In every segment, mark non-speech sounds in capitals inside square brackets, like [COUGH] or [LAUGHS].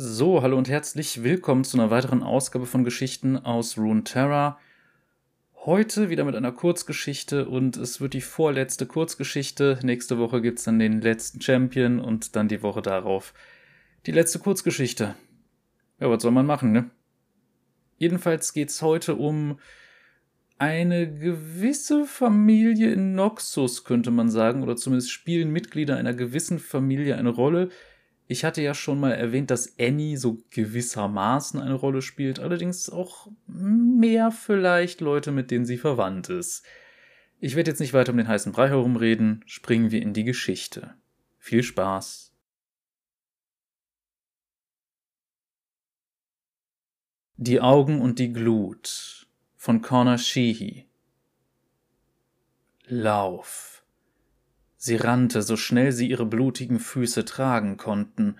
So, hallo und herzlich willkommen zu einer weiteren Ausgabe von Geschichten aus Runeterra. Heute wieder mit einer Kurzgeschichte und es wird die vorletzte Kurzgeschichte. Nächste Woche gibt es dann den letzten Champion und dann die Woche darauf die letzte Kurzgeschichte. Ja, was soll man machen, ne? Jedenfalls geht es heute um eine gewisse Familie in Noxus, könnte man sagen, oder zumindest spielen Mitglieder einer gewissen Familie eine Rolle, ich hatte ja schon mal erwähnt, dass Annie so gewissermaßen eine Rolle spielt, allerdings auch mehr vielleicht Leute, mit denen sie verwandt ist. Ich werde jetzt nicht weiter um den heißen Brei herumreden, springen wir in die Geschichte. Viel Spaß! Die Augen und die Glut von Connor Sheehy Lauf Sie rannte, so schnell sie ihre blutigen Füße tragen konnten.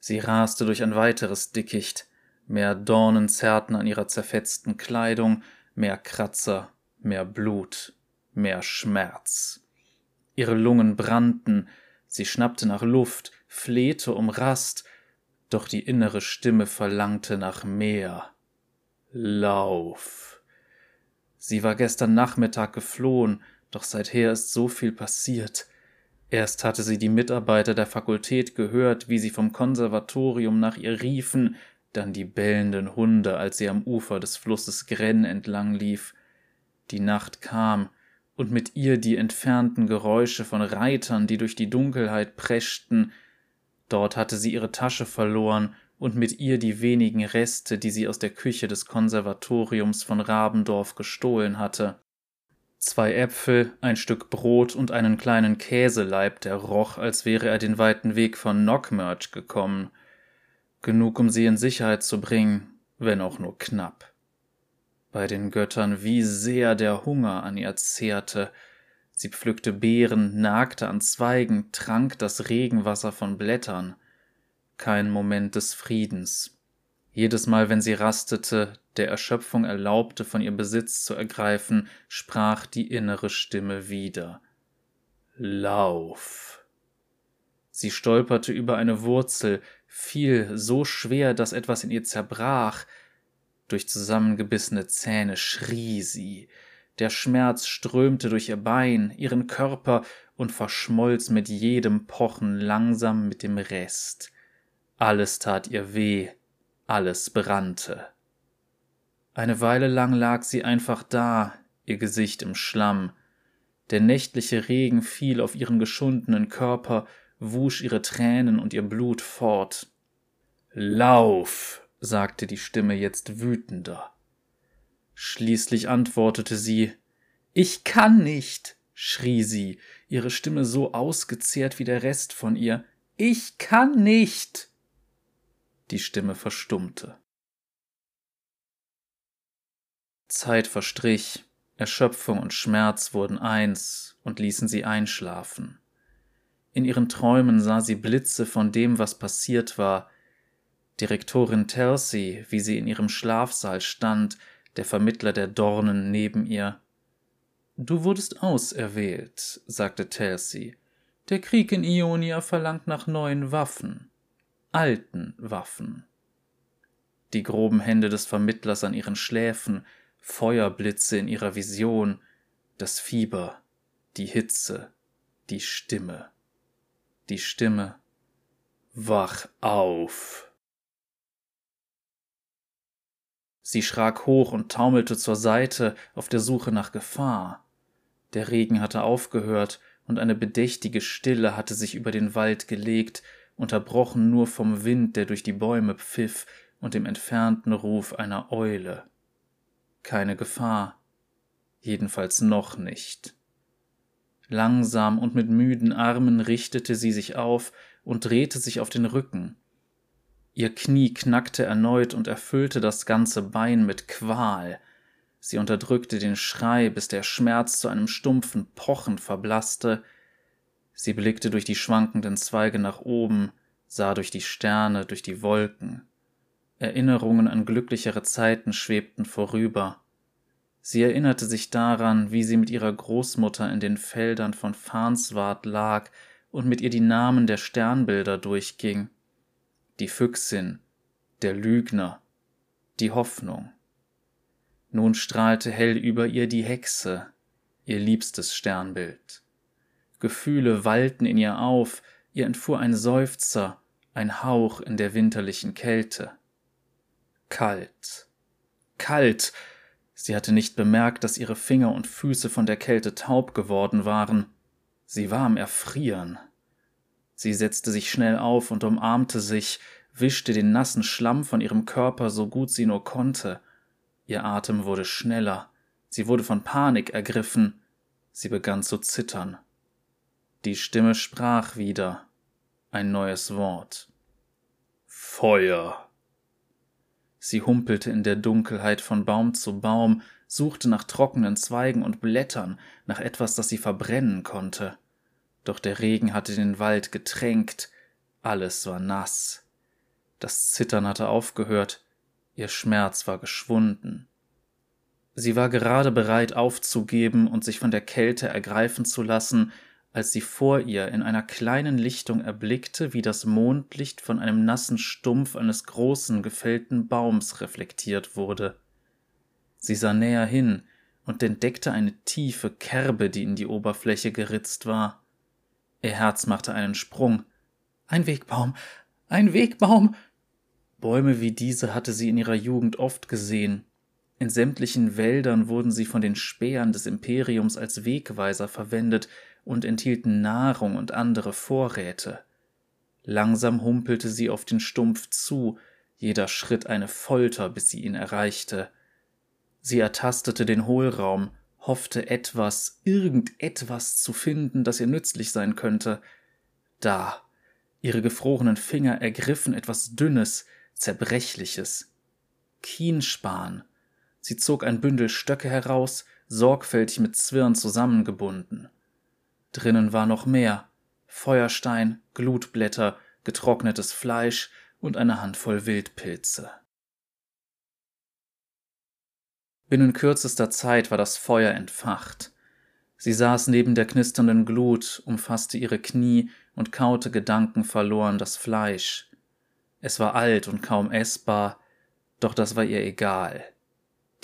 Sie raste durch ein weiteres Dickicht. Mehr Dornen zerrten an ihrer zerfetzten Kleidung, mehr Kratzer, mehr Blut, mehr Schmerz. Ihre Lungen brannten, sie schnappte nach Luft, flehte um Rast, doch die innere Stimme verlangte nach mehr. Lauf. Sie war gestern Nachmittag geflohen, doch seither ist so viel passiert. Erst hatte sie die Mitarbeiter der Fakultät gehört, wie sie vom Konservatorium nach ihr riefen, dann die bellenden Hunde, als sie am Ufer des Flusses Gren entlang lief. Die Nacht kam, und mit ihr die entfernten Geräusche von Reitern, die durch die Dunkelheit preschten. Dort hatte sie ihre Tasche verloren und mit ihr die wenigen Reste, die sie aus der Küche des Konservatoriums von Rabendorf gestohlen hatte zwei Äpfel, ein Stück Brot und einen kleinen Käseleib, der roch, als wäre er den weiten Weg von Knockmerch gekommen. Genug, um sie in Sicherheit zu bringen, wenn auch nur knapp. Bei den Göttern, wie sehr der Hunger an ihr zehrte. Sie pflückte Beeren, nagte an Zweigen, trank das Regenwasser von Blättern. Kein Moment des Friedens. Jedes Mal, wenn sie rastete, der Erschöpfung erlaubte, von ihr Besitz zu ergreifen, sprach die innere Stimme wieder. Lauf. Sie stolperte über eine Wurzel, fiel so schwer, dass etwas in ihr zerbrach. Durch zusammengebissene Zähne schrie sie. Der Schmerz strömte durch ihr Bein, ihren Körper und verschmolz mit jedem Pochen langsam mit dem Rest. Alles tat ihr weh, alles brannte. Eine Weile lang lag sie einfach da, ihr Gesicht im Schlamm. Der nächtliche Regen fiel auf ihren geschundenen Körper, wusch ihre Tränen und ihr Blut fort. Lauf, sagte die Stimme jetzt wütender. Schließlich antwortete sie Ich kann nicht, schrie sie, ihre Stimme so ausgezehrt wie der Rest von ihr. Ich kann nicht. Die Stimme verstummte. Zeit verstrich, Erschöpfung und Schmerz wurden eins und ließen sie einschlafen. In ihren Träumen sah sie Blitze von dem, was passiert war. Direktorin Tercy, wie sie in ihrem Schlafsaal stand, der Vermittler der Dornen neben ihr. Du wurdest auserwählt, sagte Tercy. Der Krieg in Ionia verlangt nach neuen Waffen alten Waffen. Die groben Hände des Vermittlers an ihren Schläfen, Feuerblitze in ihrer Vision, das Fieber, die Hitze, die Stimme. Die Stimme. Wach auf. Sie schrak hoch und taumelte zur Seite auf der Suche nach Gefahr. Der Regen hatte aufgehört, und eine bedächtige Stille hatte sich über den Wald gelegt, unterbrochen nur vom Wind, der durch die Bäume pfiff, und dem entfernten Ruf einer Eule. Keine Gefahr, jedenfalls noch nicht. Langsam und mit müden Armen richtete sie sich auf und drehte sich auf den Rücken. Ihr Knie knackte erneut und erfüllte das ganze Bein mit Qual. Sie unterdrückte den Schrei, bis der Schmerz zu einem stumpfen Pochen verblasste, Sie blickte durch die schwankenden Zweige nach oben, sah durch die Sterne, durch die Wolken. Erinnerungen an glücklichere Zeiten schwebten vorüber. Sie erinnerte sich daran, wie sie mit ihrer Großmutter in den Feldern von Farnswart lag und mit ihr die Namen der Sternbilder durchging. Die Füchsin, der Lügner, die Hoffnung. Nun strahlte hell über ihr die Hexe, ihr liebstes Sternbild. Gefühle wallten in ihr auf, ihr entfuhr ein Seufzer, ein Hauch in der winterlichen Kälte. Kalt, kalt. Sie hatte nicht bemerkt, dass ihre Finger und Füße von der Kälte taub geworden waren. Sie war am Erfrieren. Sie setzte sich schnell auf und umarmte sich, wischte den nassen Schlamm von ihrem Körper so gut sie nur konnte. Ihr Atem wurde schneller. Sie wurde von Panik ergriffen. Sie begann zu zittern. Die Stimme sprach wieder. Ein neues Wort. Feuer. Sie humpelte in der Dunkelheit von Baum zu Baum, suchte nach trockenen Zweigen und Blättern, nach etwas, das sie verbrennen konnte. Doch der Regen hatte den Wald getränkt, alles war nass. Das Zittern hatte aufgehört, ihr Schmerz war geschwunden. Sie war gerade bereit aufzugeben und sich von der Kälte ergreifen zu lassen, als sie vor ihr in einer kleinen Lichtung erblickte, wie das Mondlicht von einem nassen Stumpf eines großen gefällten Baums reflektiert wurde. Sie sah näher hin und entdeckte eine tiefe Kerbe, die in die Oberfläche geritzt war. Ihr Herz machte einen Sprung. Ein Wegbaum, ein Wegbaum. Bäume wie diese hatte sie in ihrer Jugend oft gesehen. In sämtlichen Wäldern wurden sie von den Spähern des Imperiums als Wegweiser verwendet, und enthielten Nahrung und andere Vorräte. Langsam humpelte sie auf den Stumpf zu, jeder Schritt eine Folter, bis sie ihn erreichte. Sie ertastete den Hohlraum, hoffte etwas, irgendetwas zu finden, das ihr nützlich sein könnte. Da. Ihre gefrorenen Finger ergriffen etwas Dünnes, Zerbrechliches. Kienspan. Sie zog ein Bündel Stöcke heraus, sorgfältig mit Zwirn zusammengebunden. Drinnen war noch mehr Feuerstein, Glutblätter, getrocknetes Fleisch und eine Handvoll Wildpilze. Binnen kürzester Zeit war das Feuer entfacht. Sie saß neben der knisternden Glut, umfasste ihre Knie und kaute gedankenverloren das Fleisch. Es war alt und kaum essbar, doch das war ihr egal.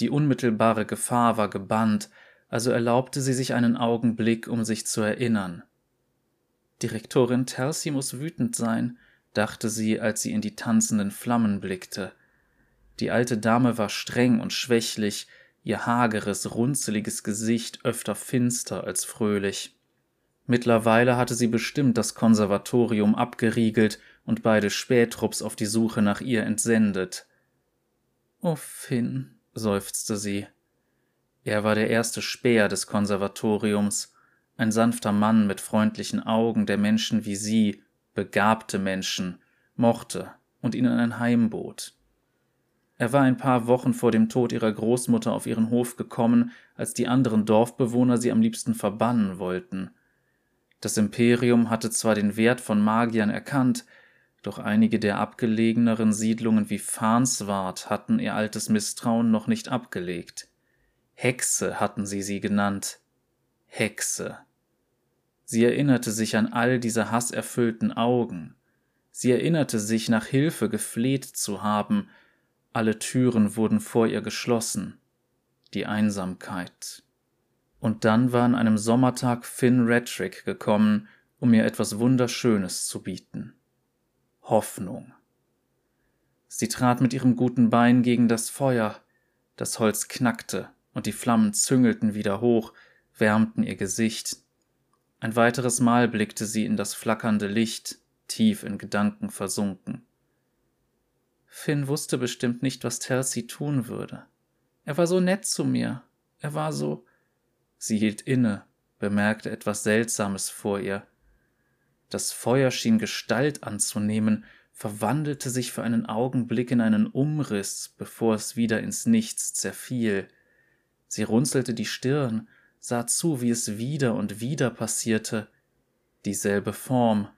Die unmittelbare Gefahr war gebannt, also erlaubte sie sich einen Augenblick, um sich zu erinnern. Direktorin Tercy muss wütend sein, dachte sie, als sie in die tanzenden Flammen blickte. Die alte Dame war streng und schwächlich, ihr hageres, runzeliges Gesicht öfter finster als fröhlich. Mittlerweile hatte sie bestimmt das Konservatorium abgeriegelt und beide Spätrupps auf die Suche nach ihr entsendet. Oh, Finn, seufzte sie. Er war der erste Späher des Konservatoriums, ein sanfter Mann mit freundlichen Augen, der Menschen wie sie, begabte Menschen, mochte und ihnen ein Heim bot. Er war ein paar Wochen vor dem Tod ihrer Großmutter auf ihren Hof gekommen, als die anderen Dorfbewohner sie am liebsten verbannen wollten. Das Imperium hatte zwar den Wert von Magiern erkannt, doch einige der abgelegeneren Siedlungen wie Farnswart hatten ihr altes Misstrauen noch nicht abgelegt. Hexe hatten sie sie genannt. Hexe. Sie erinnerte sich an all diese hasserfüllten Augen. Sie erinnerte sich, nach Hilfe gefleht zu haben. Alle Türen wurden vor ihr geschlossen. Die Einsamkeit. Und dann war an einem Sommertag Finn Redrick gekommen, um ihr etwas Wunderschönes zu bieten. Hoffnung. Sie trat mit ihrem guten Bein gegen das Feuer. Das Holz knackte und die Flammen züngelten wieder hoch, wärmten ihr Gesicht. Ein weiteres Mal blickte sie in das flackernde Licht, tief in Gedanken versunken. Finn wusste bestimmt nicht, was Telsey tun würde. Er war so nett zu mir. Er war so. Sie hielt inne, bemerkte etwas Seltsames vor ihr. Das Feuer schien Gestalt anzunehmen, verwandelte sich für einen Augenblick in einen Umriss, bevor es wieder ins Nichts zerfiel. Sie runzelte die Stirn, sah zu, wie es wieder und wieder passierte, dieselbe Form,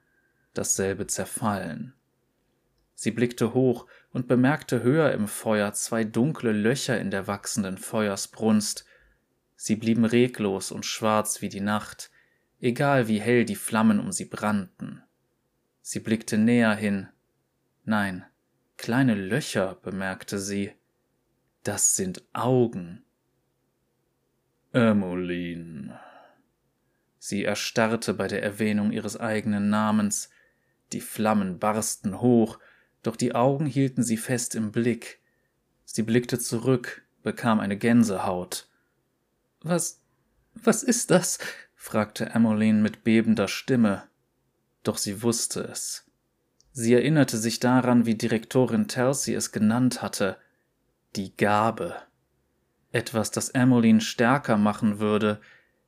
dasselbe Zerfallen. Sie blickte hoch und bemerkte höher im Feuer zwei dunkle Löcher in der wachsenden Feuersbrunst. Sie blieben reglos und schwarz wie die Nacht, egal wie hell die Flammen um sie brannten. Sie blickte näher hin. Nein, Kleine Löcher, bemerkte sie. Das sind Augen. Emmeline. Sie erstarrte bei der Erwähnung ihres eigenen Namens. Die Flammen barsten hoch, doch die Augen hielten sie fest im Blick. Sie blickte zurück, bekam eine Gänsehaut. Was, was ist das? fragte Emmeline mit bebender Stimme. Doch sie wusste es. Sie erinnerte sich daran, wie Direktorin Telsey es genannt hatte. Die Gabe. Etwas, das Emmeline stärker machen würde,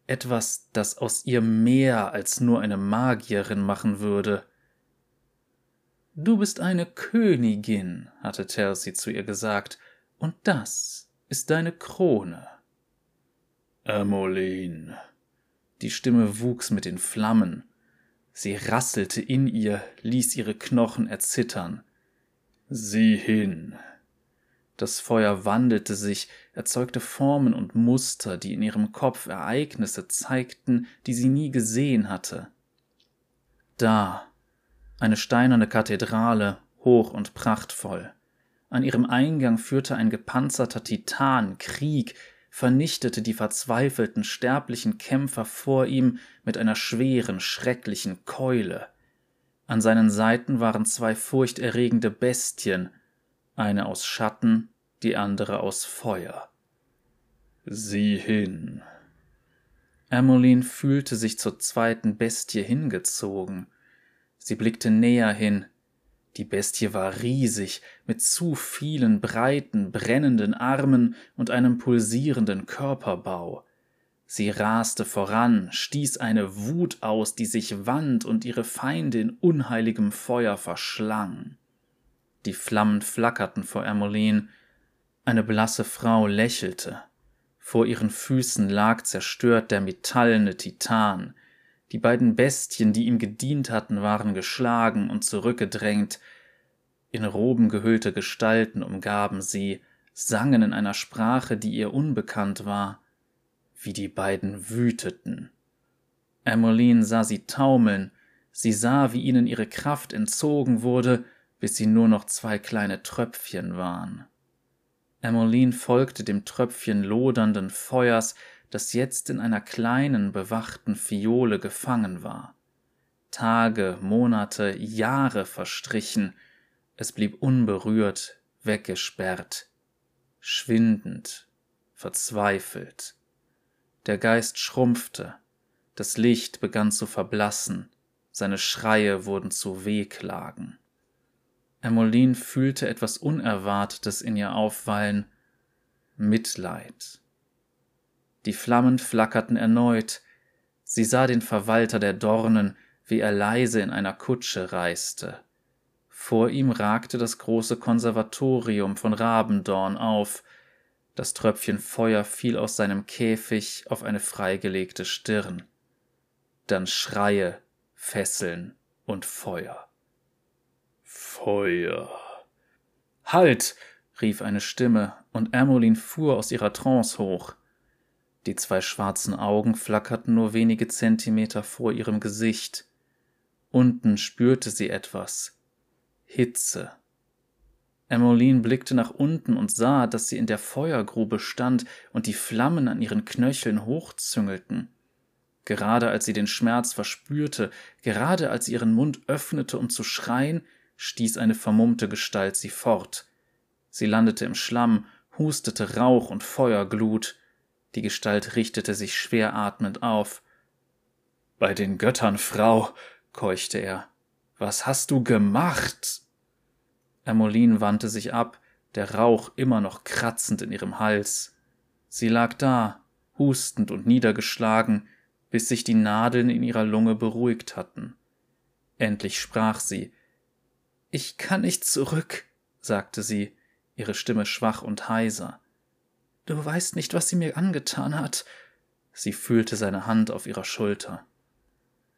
etwas, das aus ihr mehr als nur eine Magierin machen würde. Du bist eine Königin, hatte Telsey zu ihr gesagt, und das ist deine Krone. Emmeline. Die Stimme wuchs mit den Flammen. Sie rasselte in ihr, ließ ihre Knochen erzittern. Sieh hin. Das Feuer wandelte sich, erzeugte Formen und Muster, die in ihrem Kopf Ereignisse zeigten, die sie nie gesehen hatte. Da, eine steinerne Kathedrale, hoch und prachtvoll. An ihrem Eingang führte ein gepanzerter Titan Krieg, vernichtete die verzweifelten sterblichen Kämpfer vor ihm mit einer schweren, schrecklichen Keule. An seinen Seiten waren zwei furchterregende Bestien, eine aus Schatten, die andere aus Feuer. Sieh hin. Emmeline fühlte sich zur zweiten Bestie hingezogen. Sie blickte näher hin, die Bestie war riesig, mit zu vielen breiten, brennenden Armen und einem pulsierenden Körperbau. Sie raste voran, stieß eine Wut aus, die sich wand und ihre Feinde in unheiligem Feuer verschlang. Die Flammen flackerten vor Emmeline. Eine blasse Frau lächelte. Vor ihren Füßen lag zerstört der metallene Titan, die beiden Bestien, die ihm gedient hatten, waren geschlagen und zurückgedrängt. In Roben gehüllte Gestalten umgaben sie, sangen in einer Sprache, die ihr unbekannt war. Wie die beiden wüteten. Emmeline sah sie taumeln, sie sah, wie ihnen ihre Kraft entzogen wurde, bis sie nur noch zwei kleine Tröpfchen waren. Emmeline folgte dem Tröpfchen lodernden Feuers, das jetzt in einer kleinen, bewachten Fiole gefangen war. Tage, Monate, Jahre verstrichen, es blieb unberührt, weggesperrt, schwindend, verzweifelt. Der Geist schrumpfte, das Licht begann zu verblassen, seine Schreie wurden zu Wehklagen. Emmeline fühlte etwas Unerwartetes in ihr aufwallen, Mitleid. Die Flammen flackerten erneut. Sie sah den Verwalter der Dornen, wie er leise in einer Kutsche reiste. Vor ihm ragte das große Konservatorium von Rabendorn auf. Das Tröpfchen Feuer fiel aus seinem Käfig auf eine freigelegte Stirn. Dann Schreie, Fesseln und Feuer. Feuer. Halt! rief eine Stimme, und Ermolin fuhr aus ihrer Trance hoch. Die zwei schwarzen Augen flackerten nur wenige Zentimeter vor ihrem Gesicht. Unten spürte sie etwas. Hitze. Emmeline blickte nach unten und sah, dass sie in der Feuergrube stand und die Flammen an ihren Knöcheln hochzüngelten. Gerade als sie den Schmerz verspürte, gerade als sie ihren Mund öffnete, um zu schreien, stieß eine vermummte Gestalt sie fort. Sie landete im Schlamm, hustete Rauch und Feuerglut. Die Gestalt richtete sich schwer atmend auf. Bei den Göttern, Frau, keuchte er. Was hast du gemacht? Ermolin wandte sich ab, der Rauch immer noch kratzend in ihrem Hals. Sie lag da, hustend und niedergeschlagen, bis sich die Nadeln in ihrer Lunge beruhigt hatten. Endlich sprach sie. Ich kann nicht zurück, sagte sie, ihre Stimme schwach und heiser. Du weißt nicht, was sie mir angetan hat. Sie fühlte seine Hand auf ihrer Schulter.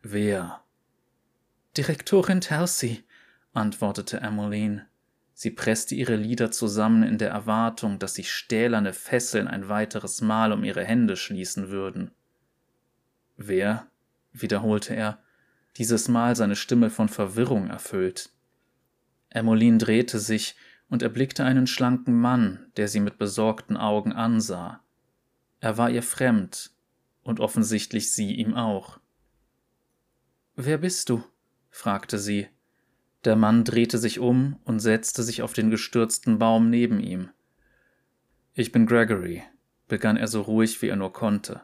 Wer? Direktorin Telsey, antwortete Emmeline. Sie presste ihre Lider zusammen in der Erwartung, dass sich stählerne Fesseln ein weiteres Mal um ihre Hände schließen würden. Wer? wiederholte er, dieses Mal seine Stimme von Verwirrung erfüllt. Emmeline drehte sich und erblickte einen schlanken Mann, der sie mit besorgten Augen ansah. Er war ihr fremd und offensichtlich sie ihm auch. Wer bist du? fragte sie. Der Mann drehte sich um und setzte sich auf den gestürzten Baum neben ihm. Ich bin Gregory, begann er so ruhig wie er nur konnte.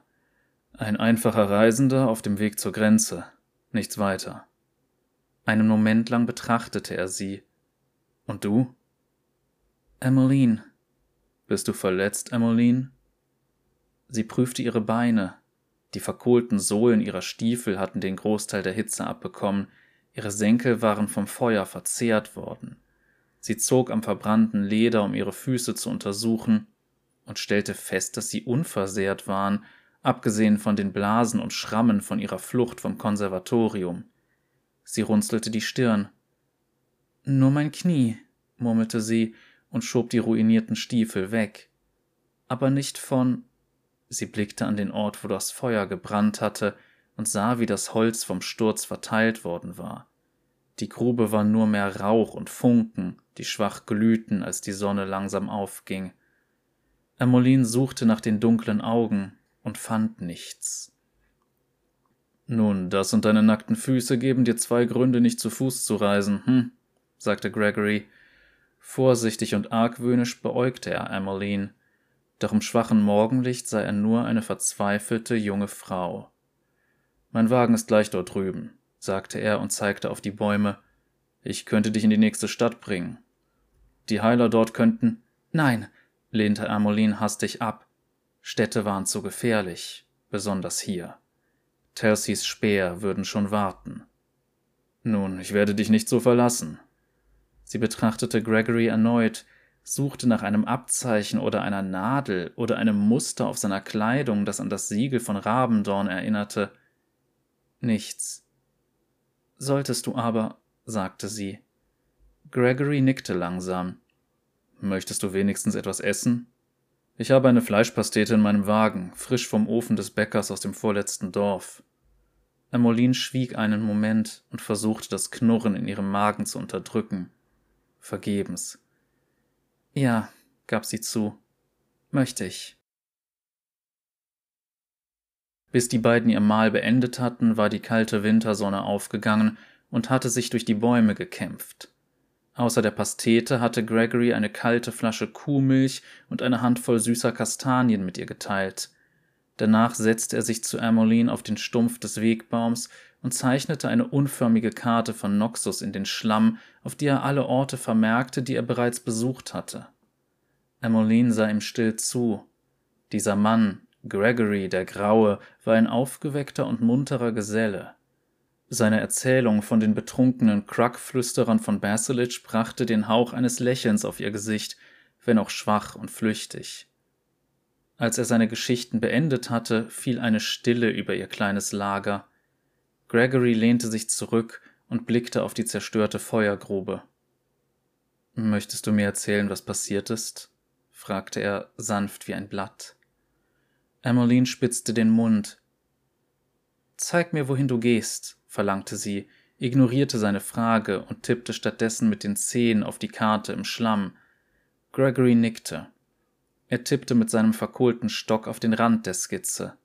Ein einfacher Reisender auf dem Weg zur Grenze, nichts weiter. Einen Moment lang betrachtete er sie. Und du? Emmeline. Bist du verletzt, Emmeline? Sie prüfte ihre Beine. Die verkohlten Sohlen ihrer Stiefel hatten den Großteil der Hitze abbekommen, ihre Senkel waren vom Feuer verzehrt worden. Sie zog am verbrannten Leder, um ihre Füße zu untersuchen, und stellte fest, dass sie unversehrt waren, abgesehen von den Blasen und Schrammen von ihrer Flucht vom Konservatorium. Sie runzelte die Stirn. Nur mein Knie, murmelte sie und schob die ruinierten Stiefel weg. Aber nicht von. Sie blickte an den Ort, wo das Feuer gebrannt hatte, und sah, wie das Holz vom Sturz verteilt worden war. Die Grube war nur mehr Rauch und Funken, die schwach glühten, als die Sonne langsam aufging. Emmeline suchte nach den dunklen Augen und fand nichts. Nun, das und deine nackten Füße geben dir zwei Gründe, nicht zu Fuß zu reisen, hm? Sagte Gregory. Vorsichtig und argwöhnisch beäugte er Emmeline, doch im schwachen Morgenlicht sah er nur eine verzweifelte junge Frau. Mein Wagen ist gleich dort drüben, sagte er und zeigte auf die Bäume. Ich könnte dich in die nächste Stadt bringen. Die Heiler dort könnten. Nein, lehnte Ermolin hastig ab. Städte waren zu gefährlich, besonders hier. Telsies Speer würden schon warten. Nun, ich werde dich nicht so verlassen. Sie betrachtete Gregory erneut, suchte nach einem Abzeichen oder einer Nadel oder einem Muster auf seiner Kleidung, das an das Siegel von Rabendorn erinnerte. Nichts. Solltest du aber, sagte sie. Gregory nickte langsam. Möchtest du wenigstens etwas essen? Ich habe eine Fleischpastete in meinem Wagen, frisch vom Ofen des Bäckers aus dem vorletzten Dorf. Emmeline schwieg einen Moment und versuchte das Knurren in ihrem Magen zu unterdrücken. Vergebens. Ja, gab sie zu. Möchte ich. Bis die beiden ihr Mahl beendet hatten, war die kalte Wintersonne aufgegangen und hatte sich durch die Bäume gekämpft. Außer der Pastete hatte Gregory eine kalte Flasche Kuhmilch und eine Handvoll süßer Kastanien mit ihr geteilt. Danach setzte er sich zu Ermoline auf den Stumpf des Wegbaums und zeichnete eine unförmige Karte von Noxus in den Schlamm, auf die er alle Orte vermerkte, die er bereits besucht hatte. Ermoline sah ihm still zu. Dieser Mann, Gregory der Graue, war ein aufgeweckter und munterer Geselle. Seine Erzählung von den betrunkenen Krug-Flüsterern von Basilich brachte den Hauch eines Lächelns auf ihr Gesicht, wenn auch schwach und flüchtig. Als er seine Geschichten beendet hatte, fiel eine Stille über ihr kleines Lager. Gregory lehnte sich zurück und blickte auf die zerstörte Feuergrube. Möchtest du mir erzählen, was passiert ist? fragte er sanft wie ein Blatt. Emmeline spitzte den Mund. Zeig mir, wohin du gehst, verlangte sie, ignorierte seine Frage und tippte stattdessen mit den Zehen auf die Karte im Schlamm. Gregory nickte. Er tippte mit seinem verkohlten Stock auf den Rand der Skizze.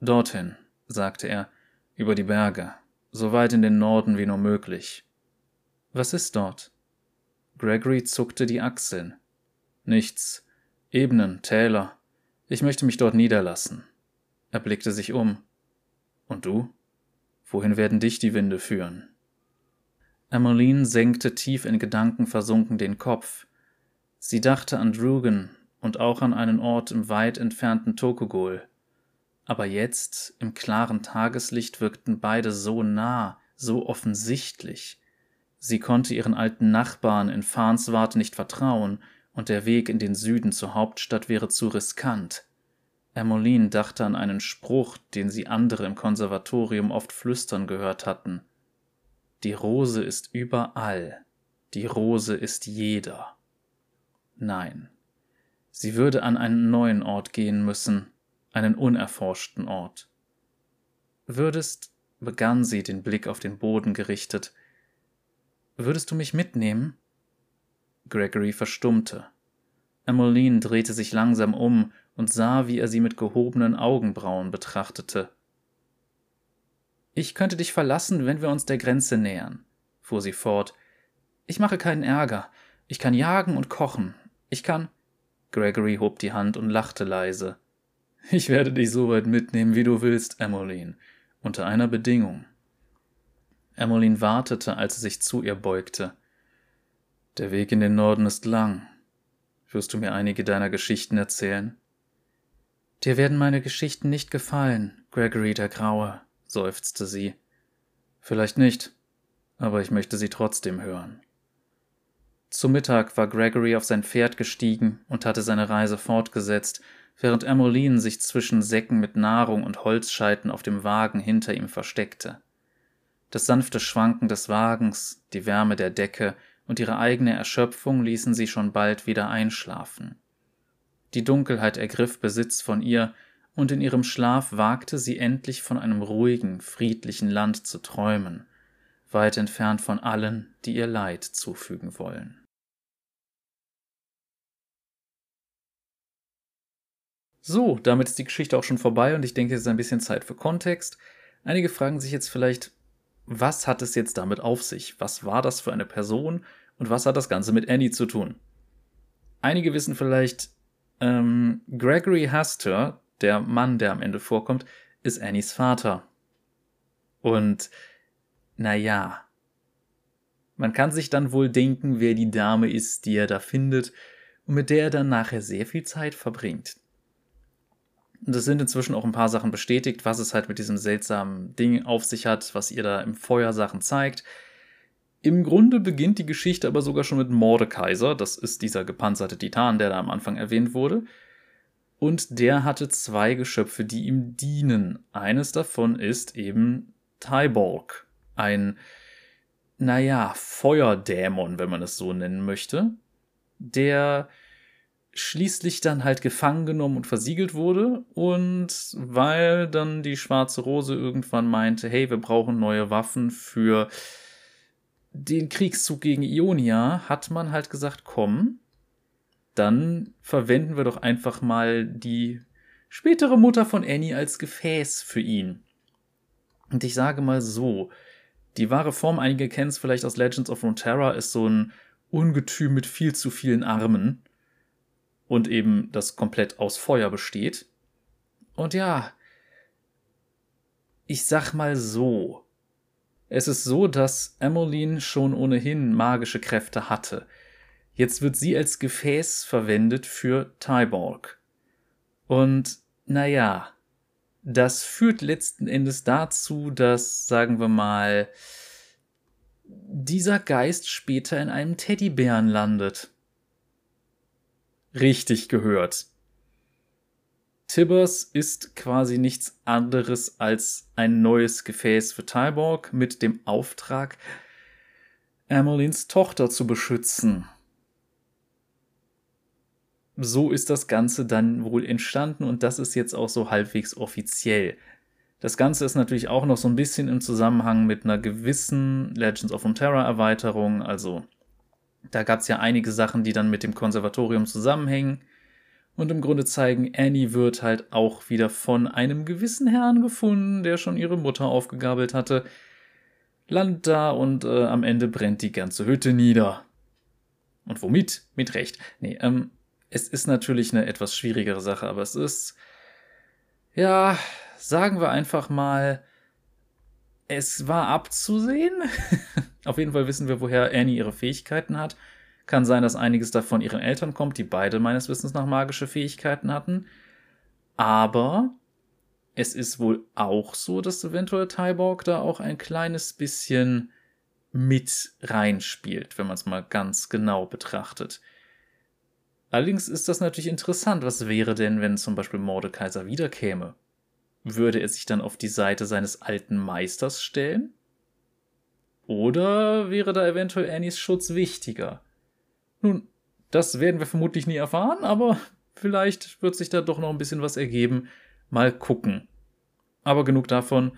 Dorthin, sagte er, über die Berge, so weit in den Norden wie nur möglich. Was ist dort? Gregory zuckte die Achseln. Nichts. Ebenen, Täler. Ich möchte mich dort niederlassen. Er blickte sich um. Und du? Wohin werden dich die Winde führen? Emmeline senkte tief in Gedanken versunken den Kopf. Sie dachte an Drugan und auch an einen Ort im weit entfernten Tokogol. Aber jetzt, im klaren Tageslicht, wirkten beide so nah, so offensichtlich. Sie konnte ihren alten Nachbarn in Farnswart nicht vertrauen, und der Weg in den Süden zur Hauptstadt wäre zu riskant. Emmeline dachte an einen Spruch, den sie andere im Konservatorium oft flüstern gehört hatten. Die Rose ist überall, die Rose ist jeder. Nein, sie würde an einen neuen Ort gehen müssen, einen unerforschten Ort. Würdest, begann sie, den Blick auf den Boden gerichtet, Würdest du mich mitnehmen? Gregory verstummte. Emmeline drehte sich langsam um und sah, wie er sie mit gehobenen Augenbrauen betrachtete. Ich könnte dich verlassen, wenn wir uns der Grenze nähern, fuhr sie fort. Ich mache keinen Ärger. Ich kann jagen und kochen. Ich kann. Gregory hob die Hand und lachte leise. Ich werde dich so weit mitnehmen, wie du willst, Emmeline, unter einer Bedingung. Emmeline wartete, als er sich zu ihr beugte. Der Weg in den Norden ist lang. Wirst du mir einige deiner Geschichten erzählen? Dir werden meine Geschichten nicht gefallen, Gregory der Graue, seufzte sie. Vielleicht nicht, aber ich möchte sie trotzdem hören. Zu Mittag war Gregory auf sein Pferd gestiegen und hatte seine Reise fortgesetzt, während Emmeline sich zwischen Säcken mit Nahrung und Holzscheiten auf dem Wagen hinter ihm versteckte. Das sanfte Schwanken des Wagens, die Wärme der Decke und ihre eigene Erschöpfung ließen sie schon bald wieder einschlafen. Die Dunkelheit ergriff Besitz von ihr, und in ihrem Schlaf wagte sie endlich von einem ruhigen, friedlichen Land zu träumen, weit entfernt von allen, die ihr Leid zufügen wollen. So, damit ist die Geschichte auch schon vorbei und ich denke, es ist ein bisschen Zeit für Kontext. Einige fragen sich jetzt vielleicht, was hat es jetzt damit auf sich? Was war das für eine Person und was hat das Ganze mit Annie zu tun? Einige wissen vielleicht, ähm, Gregory Haster, der Mann, der am Ende vorkommt, ist Annies Vater. Und naja, man kann sich dann wohl denken, wer die Dame ist, die er da findet und mit der er dann nachher sehr viel Zeit verbringt. Und es sind inzwischen auch ein paar Sachen bestätigt, was es halt mit diesem seltsamen Ding auf sich hat, was ihr da im Feuer Sachen zeigt. Im Grunde beginnt die Geschichte aber sogar schon mit Mordekaiser, das ist dieser gepanzerte Titan, der da am Anfang erwähnt wurde. Und der hatte zwei Geschöpfe, die ihm dienen. Eines davon ist eben Tyborg, ein, naja, Feuerdämon, wenn man es so nennen möchte, der schließlich dann halt gefangen genommen und versiegelt wurde. Und weil dann die Schwarze Rose irgendwann meinte, hey, wir brauchen neue Waffen für den Kriegszug gegen Ionia, hat man halt gesagt, komm, dann verwenden wir doch einfach mal die spätere Mutter von Annie als Gefäß für ihn. Und ich sage mal so, die wahre Form, einige kennen es vielleicht aus Legends of Runeterra, ist so ein Ungetüm mit viel zu vielen Armen und eben das komplett aus Feuer besteht. Und ja, ich sag mal so. Es ist so, dass Emmeline schon ohnehin magische Kräfte hatte. Jetzt wird sie als Gefäß verwendet für Tyborg. Und naja, das führt letzten Endes dazu, dass, sagen wir mal, dieser Geist später in einem Teddybären landet richtig gehört. Tibbers ist quasi nichts anderes als ein neues Gefäß für Tyborg mit dem Auftrag, Emmelines Tochter zu beschützen. So ist das Ganze dann wohl entstanden und das ist jetzt auch so halbwegs offiziell. Das Ganze ist natürlich auch noch so ein bisschen im Zusammenhang mit einer gewissen Legends of Runeterra Erweiterung, also da gab es ja einige Sachen, die dann mit dem Konservatorium zusammenhängen und im Grunde zeigen, Annie wird halt auch wieder von einem gewissen Herrn gefunden, der schon ihre Mutter aufgegabelt hatte, landet da und äh, am Ende brennt die ganze Hütte nieder. Und womit? Mit Recht. Nee, ähm, es ist natürlich eine etwas schwierigere Sache, aber es ist, ja, sagen wir einfach mal, es war abzusehen. [LAUGHS] Auf jeden Fall wissen wir, woher Annie ihre Fähigkeiten hat. Kann sein, dass einiges davon ihren Eltern kommt, die beide meines Wissens nach magische Fähigkeiten hatten. Aber es ist wohl auch so, dass eventuell Tyborg da auch ein kleines bisschen mit reinspielt, wenn man es mal ganz genau betrachtet. Allerdings ist das natürlich interessant. Was wäre denn, wenn zum Beispiel Mordekaiser wiederkäme? Würde er sich dann auf die Seite seines alten Meisters stellen? Oder wäre da eventuell Annies Schutz wichtiger? Nun, das werden wir vermutlich nie erfahren, aber vielleicht wird sich da doch noch ein bisschen was ergeben. Mal gucken. Aber genug davon.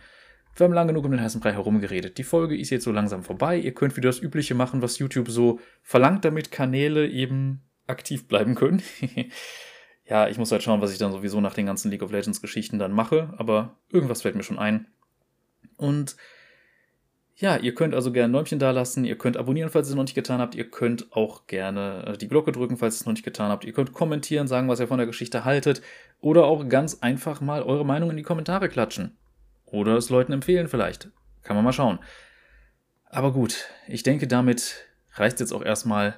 wir haben lange genug um den heißen Brei herumgeredet. Die Folge ist jetzt so langsam vorbei. Ihr könnt wieder das Übliche machen, was YouTube so verlangt, damit Kanäle eben aktiv bleiben können. [LAUGHS] ja, ich muss halt schauen, was ich dann sowieso nach den ganzen League of Legends Geschichten dann mache, aber irgendwas fällt mir schon ein. Und ja, ihr könnt also gerne ein Däumchen da lassen, ihr könnt abonnieren, falls ihr es noch nicht getan habt, ihr könnt auch gerne äh, die Glocke drücken, falls ihr es noch nicht getan habt, ihr könnt kommentieren, sagen, was ihr von der Geschichte haltet oder auch ganz einfach mal eure Meinung in die Kommentare klatschen. Oder es Leuten empfehlen vielleicht. Kann man mal schauen. Aber gut, ich denke, damit reicht jetzt auch erstmal.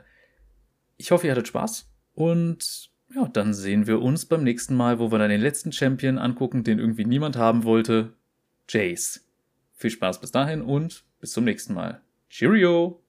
Ich hoffe, ihr hattet Spaß und ja, dann sehen wir uns beim nächsten Mal, wo wir dann den letzten Champion angucken, den irgendwie niemand haben wollte. Jace. Viel Spaß bis dahin und bis zum nächsten Mal. Cheerio!